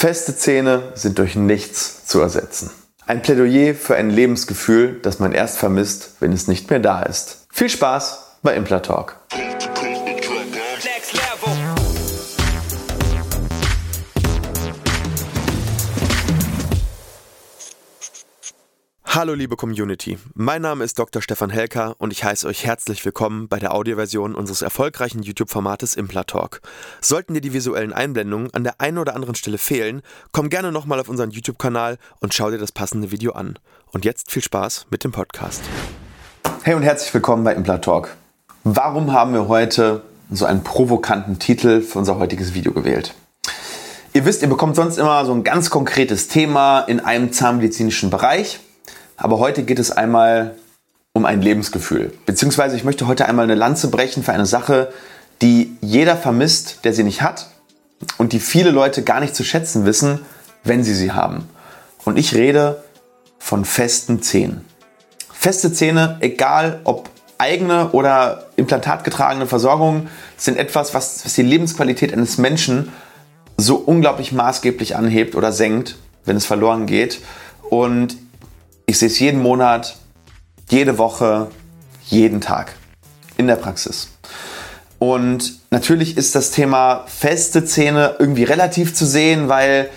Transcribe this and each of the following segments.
Feste Zähne sind durch nichts zu ersetzen. Ein Plädoyer für ein Lebensgefühl, das man erst vermisst, wenn es nicht mehr da ist. Viel Spaß bei Implatalk. Hallo liebe Community, mein Name ist Dr. Stefan Helker und ich heiße euch herzlich willkommen bei der Audioversion unseres erfolgreichen YouTube-Formates Implatalk. Sollten dir die visuellen Einblendungen an der einen oder anderen Stelle fehlen, komm gerne nochmal auf unseren YouTube-Kanal und schau dir das passende Video an. Und jetzt viel Spaß mit dem Podcast. Hey und herzlich willkommen bei Implatalk. Warum haben wir heute so einen provokanten Titel für unser heutiges Video gewählt? Ihr wisst, ihr bekommt sonst immer so ein ganz konkretes Thema in einem zahnmedizinischen Bereich aber heute geht es einmal um ein Lebensgefühl. Beziehungsweise ich möchte heute einmal eine Lanze brechen für eine Sache, die jeder vermisst, der sie nicht hat und die viele Leute gar nicht zu schätzen wissen, wenn sie sie haben. Und ich rede von festen Zähnen. Feste Zähne, egal ob eigene oder implantatgetragene Versorgung, sind etwas, was, was die Lebensqualität eines Menschen so unglaublich maßgeblich anhebt oder senkt, wenn es verloren geht. Und ich sehe es jeden Monat, jede Woche, jeden Tag in der Praxis. Und natürlich ist das Thema feste Zähne irgendwie relativ zu sehen, weil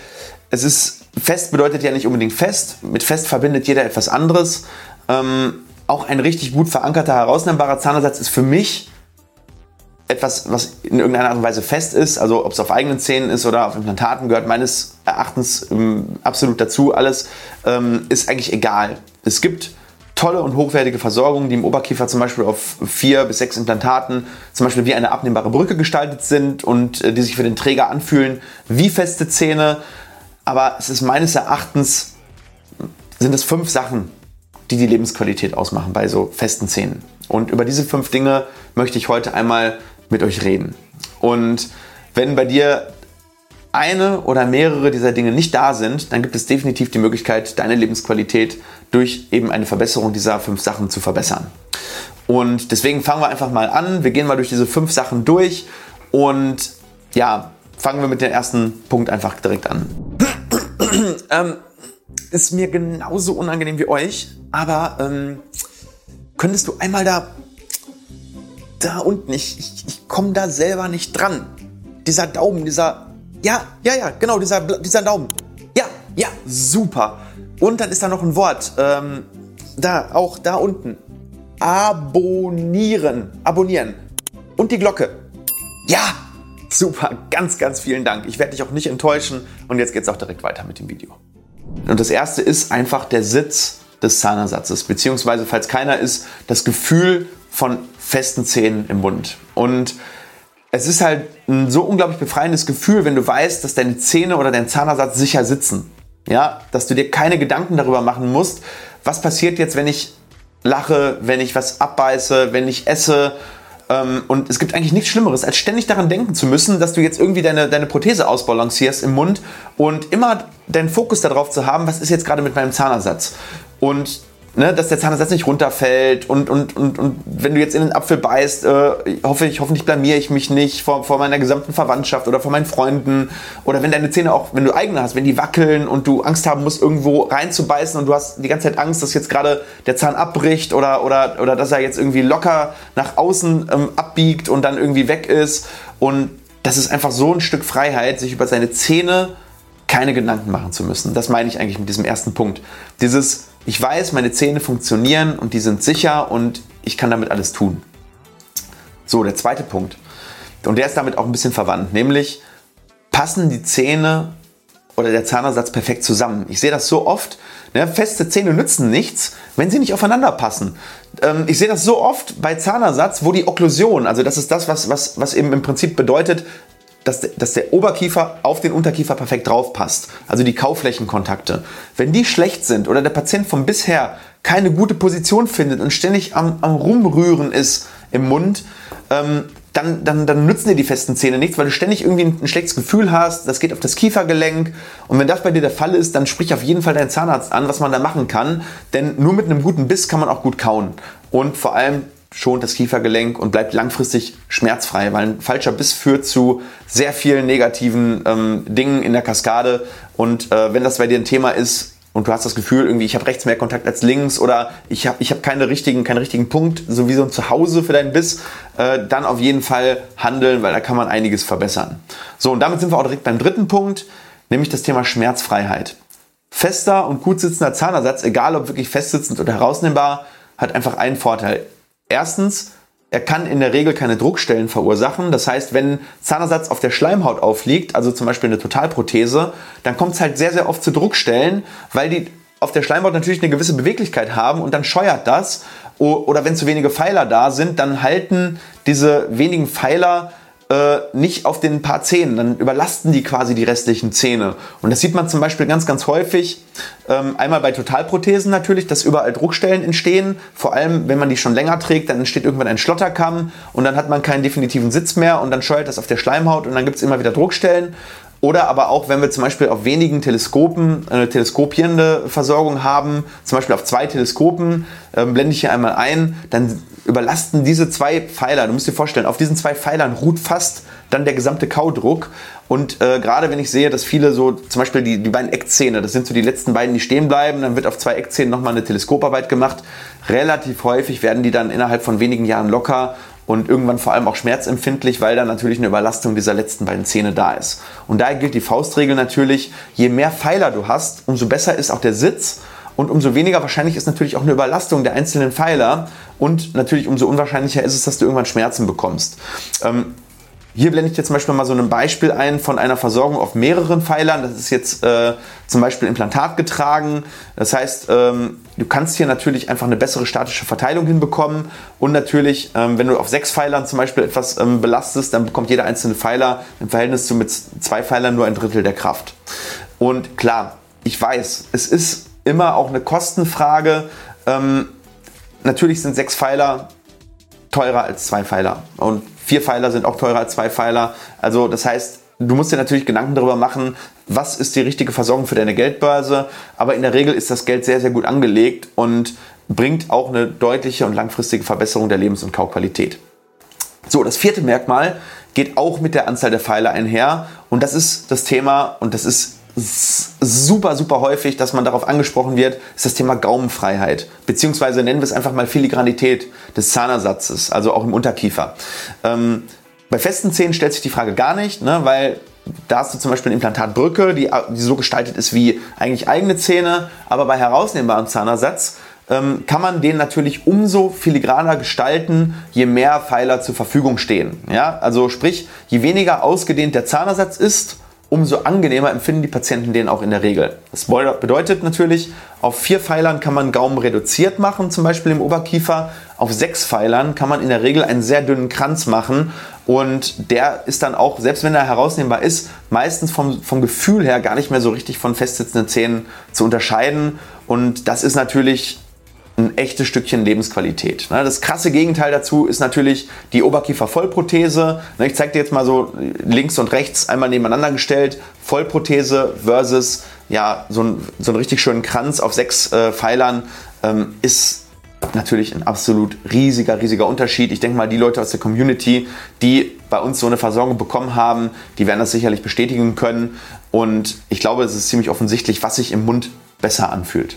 es ist, fest bedeutet ja nicht unbedingt fest. Mit fest verbindet jeder etwas anderes. Ähm, auch ein richtig gut verankerter, herausnehmbarer Zahnersatz ist für mich etwas, was in irgendeiner Art und Weise fest ist, also ob es auf eigenen Zähnen ist oder auf Implantaten, gehört meines Erachtens ähm, absolut dazu. Alles ähm, ist eigentlich egal. Es gibt tolle und hochwertige Versorgungen, die im Oberkiefer zum Beispiel auf vier bis sechs Implantaten zum Beispiel wie eine abnehmbare Brücke gestaltet sind und äh, die sich für den Träger anfühlen wie feste Zähne. Aber es ist meines Erachtens, sind es fünf Sachen, die die Lebensqualität ausmachen bei so festen Zähnen. Und über diese fünf Dinge möchte ich heute einmal mit euch reden. Und wenn bei dir eine oder mehrere dieser Dinge nicht da sind, dann gibt es definitiv die Möglichkeit, deine Lebensqualität durch eben eine Verbesserung dieser fünf Sachen zu verbessern. Und deswegen fangen wir einfach mal an. Wir gehen mal durch diese fünf Sachen durch und ja, fangen wir mit dem ersten Punkt einfach direkt an. ähm, ist mir genauso unangenehm wie euch, aber ähm, könntest du einmal da da unten, ich, ich, ich komme da selber nicht dran. Dieser Daumen, dieser, ja, ja, ja, genau, dieser, dieser Daumen. Ja, ja, super. Und dann ist da noch ein Wort, ähm, da, auch da unten. Abonnieren, abonnieren. Und die Glocke. Ja, super, ganz, ganz vielen Dank. Ich werde dich auch nicht enttäuschen. Und jetzt geht es auch direkt weiter mit dem Video. Und das erste ist einfach der Sitz des Zahnersatzes, beziehungsweise falls keiner ist, das Gefühl von festen Zähnen im Mund. Und es ist halt ein so unglaublich befreiendes Gefühl, wenn du weißt, dass deine Zähne oder dein Zahnersatz sicher sitzen. Ja, dass du dir keine Gedanken darüber machen musst, was passiert jetzt, wenn ich lache, wenn ich was abbeiße, wenn ich esse. Ähm, und es gibt eigentlich nichts Schlimmeres, als ständig daran denken zu müssen, dass du jetzt irgendwie deine, deine Prothese ausbalancierst im Mund und immer deinen Fokus darauf zu haben, was ist jetzt gerade mit meinem Zahnersatz. Und ne, dass der Zahnersatz nicht runterfällt und, und, und, und wenn du jetzt in den Apfel beißt, äh, hoffe ich, hoffentlich blamiere ich mich nicht vor, vor meiner gesamten Verwandtschaft oder vor meinen Freunden oder wenn deine Zähne auch, wenn du eigene hast, wenn die wackeln und du Angst haben musst, irgendwo reinzubeißen und du hast die ganze Zeit Angst, dass jetzt gerade der Zahn abbricht oder, oder, oder dass er jetzt irgendwie locker nach außen ähm, abbiegt und dann irgendwie weg ist und das ist einfach so ein Stück Freiheit, sich über seine Zähne keine Gedanken machen zu müssen. Das meine ich eigentlich mit diesem ersten Punkt. Dieses ich weiß, meine Zähne funktionieren und die sind sicher und ich kann damit alles tun. So, der zweite Punkt. Und der ist damit auch ein bisschen verwandt, nämlich passen die Zähne oder der Zahnersatz perfekt zusammen. Ich sehe das so oft. Ne, feste Zähne nützen nichts, wenn sie nicht aufeinander passen. Ähm, ich sehe das so oft bei Zahnersatz, wo die Okklusion, also das ist das, was, was, was eben im Prinzip bedeutet, dass, dass der Oberkiefer auf den Unterkiefer perfekt drauf passt. Also die Kauflächenkontakte. Wenn die schlecht sind oder der Patient von bisher keine gute Position findet und ständig am, am Rumrühren ist im Mund, ähm, dann, dann, dann nützen dir die festen Zähne nichts, weil du ständig irgendwie ein, ein, schlechtes Gefühl hast. Das geht auf das Kiefergelenk. Und wenn das bei dir der Fall ist, dann sprich auf jeden Fall deinen Zahnarzt an, was man da machen kann. Denn nur mit einem guten Biss kann man auch gut kauen. Und vor allem schont das Kiefergelenk und bleibt langfristig schmerzfrei, weil ein falscher Biss führt zu sehr vielen negativen ähm, Dingen in der Kaskade. Und äh, wenn das bei dir ein Thema ist und du hast das Gefühl, irgendwie, ich habe rechts mehr Kontakt als links oder ich habe ich hab keine richtigen, keinen richtigen Punkt, so wie so ein Zuhause für deinen Biss, äh, dann auf jeden Fall handeln, weil da kann man einiges verbessern. So, und damit sind wir auch direkt beim dritten Punkt, nämlich das Thema Schmerzfreiheit. Fester und gut sitzender Zahnersatz, egal ob wirklich festsitzend oder herausnehmbar, hat einfach einen Vorteil. Erstens, er kann in der Regel keine Druckstellen verursachen. Das heißt, wenn Zahnersatz auf der Schleimhaut aufliegt, also zum Beispiel eine Totalprothese, dann kommt es halt sehr, sehr oft zu Druckstellen, weil die auf der Schleimhaut natürlich eine gewisse Beweglichkeit haben und dann scheuert das. Oder wenn zu wenige Pfeiler da sind, dann halten diese wenigen Pfeiler äh, nicht auf den paar Zähnen, dann überlasten die quasi die restlichen Zähne. Und das sieht man zum Beispiel ganz, ganz häufig. Ähm, einmal bei Totalprothesen natürlich, dass überall Druckstellen entstehen. Vor allem, wenn man die schon länger trägt, dann entsteht irgendwann ein Schlotterkamm und dann hat man keinen definitiven Sitz mehr und dann scheuert das auf der Schleimhaut und dann gibt es immer wieder Druckstellen. Oder aber auch, wenn wir zum Beispiel auf wenigen Teleskopen eine teleskopierende Versorgung haben, zum Beispiel auf zwei Teleskopen, äh, blende ich hier einmal ein, dann überlasten diese zwei Pfeiler, du musst dir vorstellen, auf diesen zwei Pfeilern ruht fast dann der gesamte Kaudruck. Und äh, gerade wenn ich sehe, dass viele so, zum Beispiel die, die beiden Eckzähne, das sind so die letzten beiden, die stehen bleiben, dann wird auf zwei Eckzähnen nochmal eine Teleskoparbeit gemacht. Relativ häufig werden die dann innerhalb von wenigen Jahren locker und irgendwann vor allem auch schmerzempfindlich, weil da natürlich eine Überlastung dieser letzten beiden Zähne da ist. Und daher gilt die Faustregel natürlich, je mehr Pfeiler du hast, umso besser ist auch der Sitz und umso weniger wahrscheinlich ist natürlich auch eine Überlastung der einzelnen Pfeiler und natürlich umso unwahrscheinlicher ist es, dass du irgendwann Schmerzen bekommst. Ähm, hier blende ich dir zum Beispiel mal so ein Beispiel ein von einer Versorgung auf mehreren Pfeilern. Das ist jetzt äh, zum Beispiel Implantat getragen. Das heißt, ähm, du kannst hier natürlich einfach eine bessere statische Verteilung hinbekommen. Und natürlich, ähm, wenn du auf sechs Pfeilern zum Beispiel etwas ähm, belastest, dann bekommt jeder einzelne Pfeiler im Verhältnis zu mit zwei Pfeilern nur ein Drittel der Kraft. Und klar, ich weiß, es ist immer auch eine Kostenfrage. Ähm, natürlich sind sechs Pfeiler teurer als zwei Pfeiler. Und Vier Pfeiler sind auch teurer als zwei Pfeiler. Also das heißt, du musst dir natürlich Gedanken darüber machen, was ist die richtige Versorgung für deine Geldbörse. Aber in der Regel ist das Geld sehr, sehr gut angelegt und bringt auch eine deutliche und langfristige Verbesserung der Lebens- und Kauqualität. So, das vierte Merkmal geht auch mit der Anzahl der Pfeiler einher. Und das ist das Thema, und das ist super, super häufig, dass man darauf angesprochen wird, ist das Thema Gaumenfreiheit. Beziehungsweise nennen wir es einfach mal Filigranität des Zahnersatzes, also auch im Unterkiefer. Ähm, bei festen Zähnen stellt sich die Frage gar nicht, ne, weil da hast du zum Beispiel eine Implantatbrücke, die, die so gestaltet ist wie eigentlich eigene Zähne, aber bei herausnehmbarem Zahnersatz ähm, kann man den natürlich umso filigraner gestalten, je mehr Pfeiler zur Verfügung stehen. Ja? Also sprich, je weniger ausgedehnt der Zahnersatz ist, umso angenehmer empfinden die Patienten den auch in der Regel. Das bedeutet natürlich, auf vier Pfeilern kann man Gaumen reduziert machen, zum Beispiel im Oberkiefer. Auf sechs Pfeilern kann man in der Regel einen sehr dünnen Kranz machen und der ist dann auch, selbst wenn er herausnehmbar ist, meistens vom, vom Gefühl her gar nicht mehr so richtig von festsitzenden Zähnen zu unterscheiden. Und das ist natürlich ein echtes Stückchen Lebensqualität. Ne? Das krasse Gegenteil dazu ist natürlich die Oberkiefer-Vollprothese. Ne, ich zeige dir jetzt mal so links und rechts einmal nebeneinander gestellt. Vollprothese versus ja, so, ein, so einen richtig schönen Kranz auf sechs äh, Pfeilern ähm, ist natürlich ein absolut riesiger, riesiger Unterschied. Ich denke mal, die Leute aus der Community, die bei uns so eine Versorgung bekommen haben, die werden das sicherlich bestätigen können. Und ich glaube, es ist ziemlich offensichtlich, was sich im Mund besser anfühlt.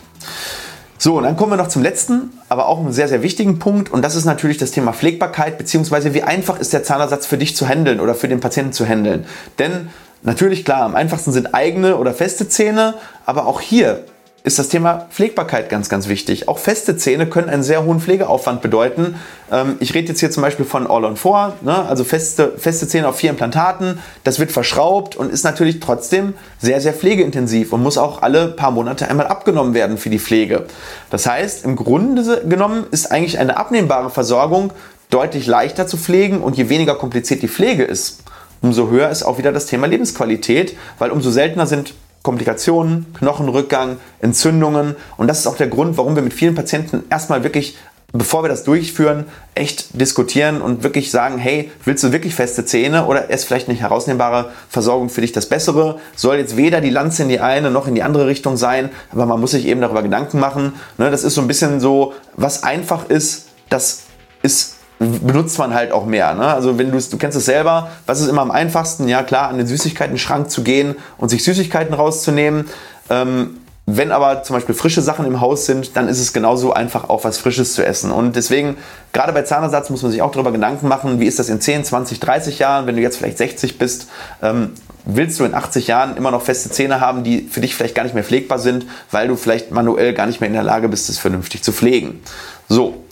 So, und dann kommen wir noch zum letzten, aber auch einem sehr, sehr wichtigen Punkt. Und das ist natürlich das Thema Pflegbarkeit, beziehungsweise wie einfach ist der Zahnersatz für dich zu handeln oder für den Patienten zu handeln. Denn natürlich, klar, am einfachsten sind eigene oder feste Zähne, aber auch hier ist das Thema Pflegbarkeit ganz, ganz wichtig. Auch feste Zähne können einen sehr hohen Pflegeaufwand bedeuten. Ähm, ich rede jetzt hier zum Beispiel von All-on-4, ne? also feste, feste Zähne auf vier Implantaten. Das wird verschraubt und ist natürlich trotzdem sehr, sehr pflegeintensiv und muss auch alle paar Monate einmal abgenommen werden für die Pflege. Das heißt, im Grunde genommen ist eigentlich eine abnehmbare Versorgung deutlich leichter zu pflegen und je weniger kompliziert die Pflege ist, umso höher ist auch wieder das Thema Lebensqualität, weil umso seltener sind Komplikationen, Knochenrückgang, Entzündungen. Und das ist auch der Grund, warum wir mit vielen Patienten erstmal wirklich, bevor wir das durchführen, echt diskutieren und wirklich sagen, hey, willst du wirklich feste Zähne oder ist vielleicht eine herausnehmbare Versorgung für dich das Bessere? Soll jetzt weder die Lanze in die eine noch in die andere Richtung sein, aber man muss sich eben darüber Gedanken machen. Ne, das ist so ein bisschen so, was einfach ist, das ist benutzt man halt auch mehr. Ne? Also wenn du du kennst es selber, was ist immer am einfachsten? Ja klar, an den Süßigkeiten-Schrank zu gehen und sich Süßigkeiten rauszunehmen. Ähm, wenn aber zum Beispiel frische Sachen im Haus sind, dann ist es genauso einfach auch was Frisches zu essen. Und deswegen, gerade bei Zahnersatz muss man sich auch darüber Gedanken machen, wie ist das in 10, 20, 30 Jahren, wenn du jetzt vielleicht 60 bist, ähm, willst du in 80 Jahren immer noch feste Zähne haben, die für dich vielleicht gar nicht mehr pflegbar sind, weil du vielleicht manuell gar nicht mehr in der Lage bist, es vernünftig zu pflegen. So,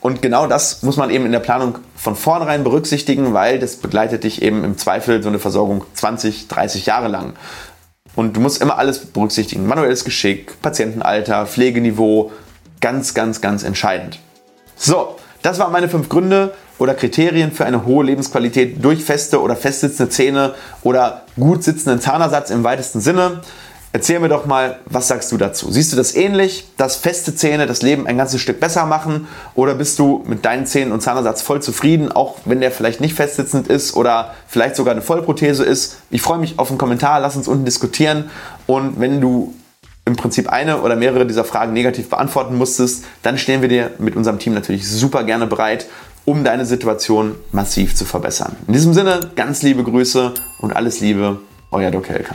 und genau das muss man eben in der Planung von vornherein berücksichtigen, weil das begleitet dich eben im Zweifel so eine Versorgung 20, 30 Jahre lang. Und du musst immer alles berücksichtigen. Manuelles Geschick, Patientenalter, Pflegeniveau, ganz, ganz, ganz entscheidend. So, das waren meine fünf Gründe oder Kriterien für eine hohe Lebensqualität durch feste oder festsitzende Zähne oder gut sitzenden Zahnersatz im weitesten Sinne. Erzähl mir doch mal, was sagst du dazu? Siehst du das ähnlich, dass feste Zähne das Leben ein ganzes Stück besser machen? Oder bist du mit deinen Zähnen und Zahnersatz voll zufrieden, auch wenn der vielleicht nicht festsitzend ist oder vielleicht sogar eine Vollprothese ist? Ich freue mich auf einen Kommentar, lass uns unten diskutieren. Und wenn du im Prinzip eine oder mehrere dieser Fragen negativ beantworten musstest, dann stehen wir dir mit unserem Team natürlich super gerne bereit, um deine Situation massiv zu verbessern. In diesem Sinne, ganz liebe Grüße und alles Liebe, euer Doc Helker.